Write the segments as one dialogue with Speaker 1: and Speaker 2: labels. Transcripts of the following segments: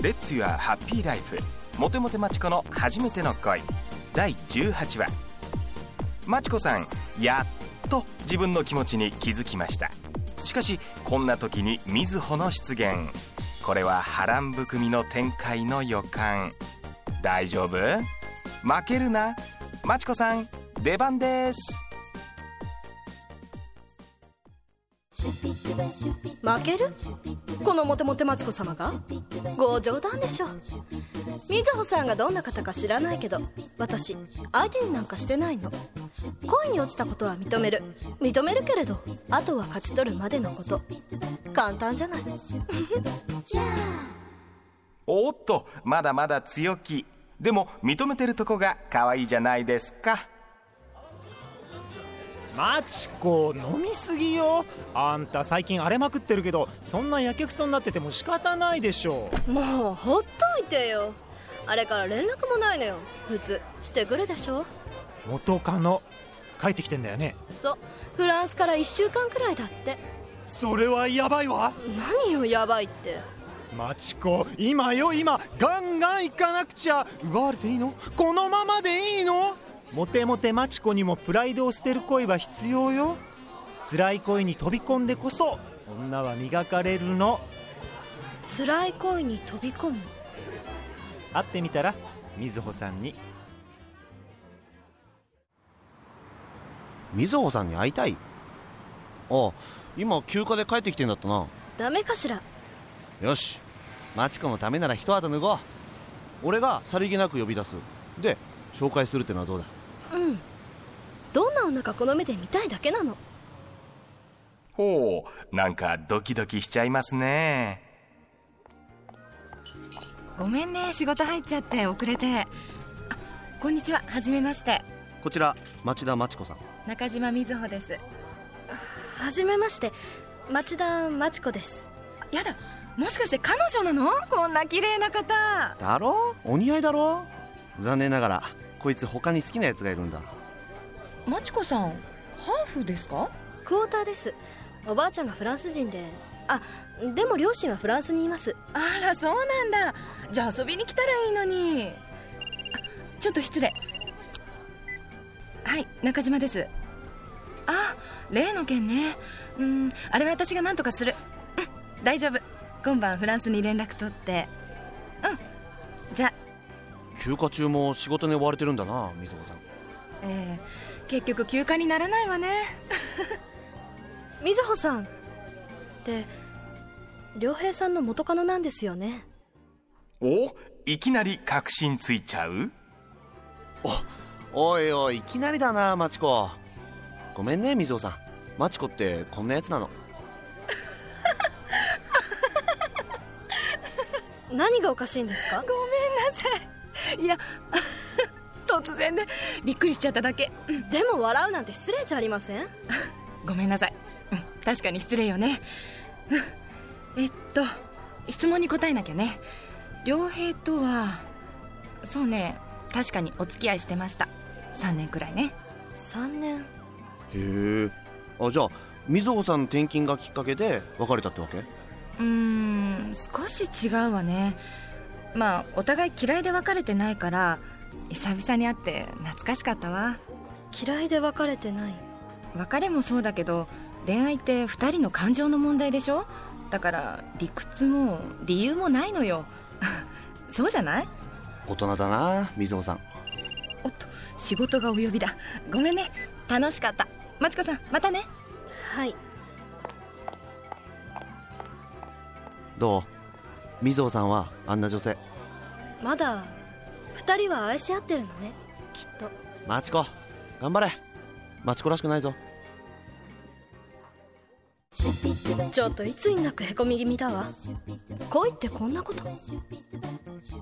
Speaker 1: レッツユアハッピーライフモテモテマチコの初めての恋。第18話。マチコさんやっと自分の気持ちに気づきました。しかしこんな時に瑞穂の出現これは波乱含みの展開の予感。大丈夫？負けるな。マチコさん出番です。
Speaker 2: 負ける？このモテモテマチコ様が？ご冗談でしょみずほさんがどんな方か知らないけど私相手になんかしてないの。恋に落ちたことは認める。認めるけれどあとは勝ち取るまでのこと。簡単じゃない。
Speaker 1: おっとまだまだ強気。でも認めてるとこが可愛いじゃないですか。
Speaker 3: マチコ飲みすぎよ。あんた最近荒れまくってるけどそんなやけくそになってても仕方ないでしょ
Speaker 2: もうほっといてよ。あれから連絡もないのよ。普通してくるでしょ。
Speaker 3: 元カノ帰ってきてんだよね。
Speaker 2: そう。フランスから1週間くらいだって。
Speaker 3: それはヤバいわ。
Speaker 2: 何よヤバいって。
Speaker 3: マチコ今よ今ガンガン行かなくちゃ。奪われていいの？このままでいいの？モテモテマチコにもプライドを捨てる恋は必要よ。辛い恋に飛び込んでこそ女は磨かれるの。
Speaker 2: 辛い恋に飛び込む？
Speaker 3: 会ってみたら瑞穂さんに。
Speaker 4: 瑞穂さんに会いたい？あ今休暇で帰ってきてんだったな。
Speaker 2: ダメかしら？
Speaker 4: よしマチコのためなら一肌脱ごう。俺がさりげなく呼び出す。で紹介するってのはどうだ？
Speaker 2: うん。どんな女かこの目で見たいだけなの。
Speaker 1: ほうなんかドキドキしちゃいますね。
Speaker 5: ごめんね仕事入っちゃって遅れて。あこんにちははじめまして。
Speaker 4: こちら町田真知子さん。
Speaker 5: 中島瑞穂です。
Speaker 2: はじめまして。町田真知子です。
Speaker 5: やだもしかして彼女なの？こんな綺麗な方。
Speaker 4: だろ？お似合いだろ？残念ながらこいつ他に好きなやつがいるんだ。
Speaker 5: マチコさんハーフですか？
Speaker 2: クォーターです。おばあちゃんがフランス人で。あでも両親はフランスにいます。
Speaker 5: あらそうなんだ。じゃあ遊びに来たらいいのに。あちょっと失礼。はい中島です。あ例の件ね。うんあれは私が何とかする。うん大丈夫。今晩フランスに連絡取って。うんじゃあ
Speaker 4: 休暇中も仕事に追われてるんだな瑞穂さん。
Speaker 5: ええ結局休暇にならないわね。
Speaker 2: 瑞穂さん。って良平さんの元カノなんですよね。
Speaker 1: おいきなり確信ついちゃう？
Speaker 4: おいおいいきなりだなマチコ。ごめんね瑞穂さん。マチコってこんなやつなの。
Speaker 2: 何がおかしいんですか？
Speaker 5: ごめんなさいいや 突然でびっくりしちゃっただけ。
Speaker 2: でも笑うなんて失礼じゃありません？
Speaker 5: ごめんなさい、うん、確かに失礼よね。えっと質問に答えなきゃね。良平とはそうね。確かにお付き合いしてました。3年くらいね。
Speaker 2: 3年。
Speaker 4: へえ。あじゃあ瑞穂さんの転勤がきっかけで別れたってわけ？
Speaker 5: うーん少し違うわねまあお互い嫌いで別れてないから久々に会って懐かしかったわ。
Speaker 2: 嫌いで別れてない？
Speaker 5: 別れもそうだけど恋愛って2人の感情の問題でしょ？だから理屈も理由もないのよ。そうじゃない？
Speaker 4: 大人だな瑞穂さん。
Speaker 5: おっと仕事がお呼びだ。ごめんね。楽しかった。まちこさんまたね。
Speaker 2: はい。
Speaker 4: どう？瑞穂さんはあんな女性。
Speaker 2: まだ2人は愛し合ってるのね。きっと。
Speaker 4: マチコ頑張れ。マチコらしくないぞ。
Speaker 2: ちょっといつになくへこみ気味だわ。恋ってこんなこと。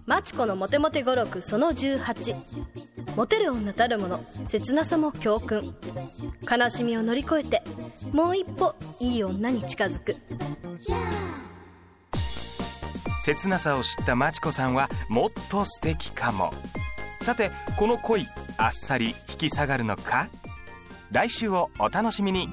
Speaker 2: マチコのモテモテ語録その18モテる女たるもの。切なさも教訓。悲しみを乗り越えてもう一歩いい女に近づく
Speaker 1: 切なさを知ったマチコさんはもっと素敵かも。さてこの恋あっさり引き下がるのか？来週をお楽しみに。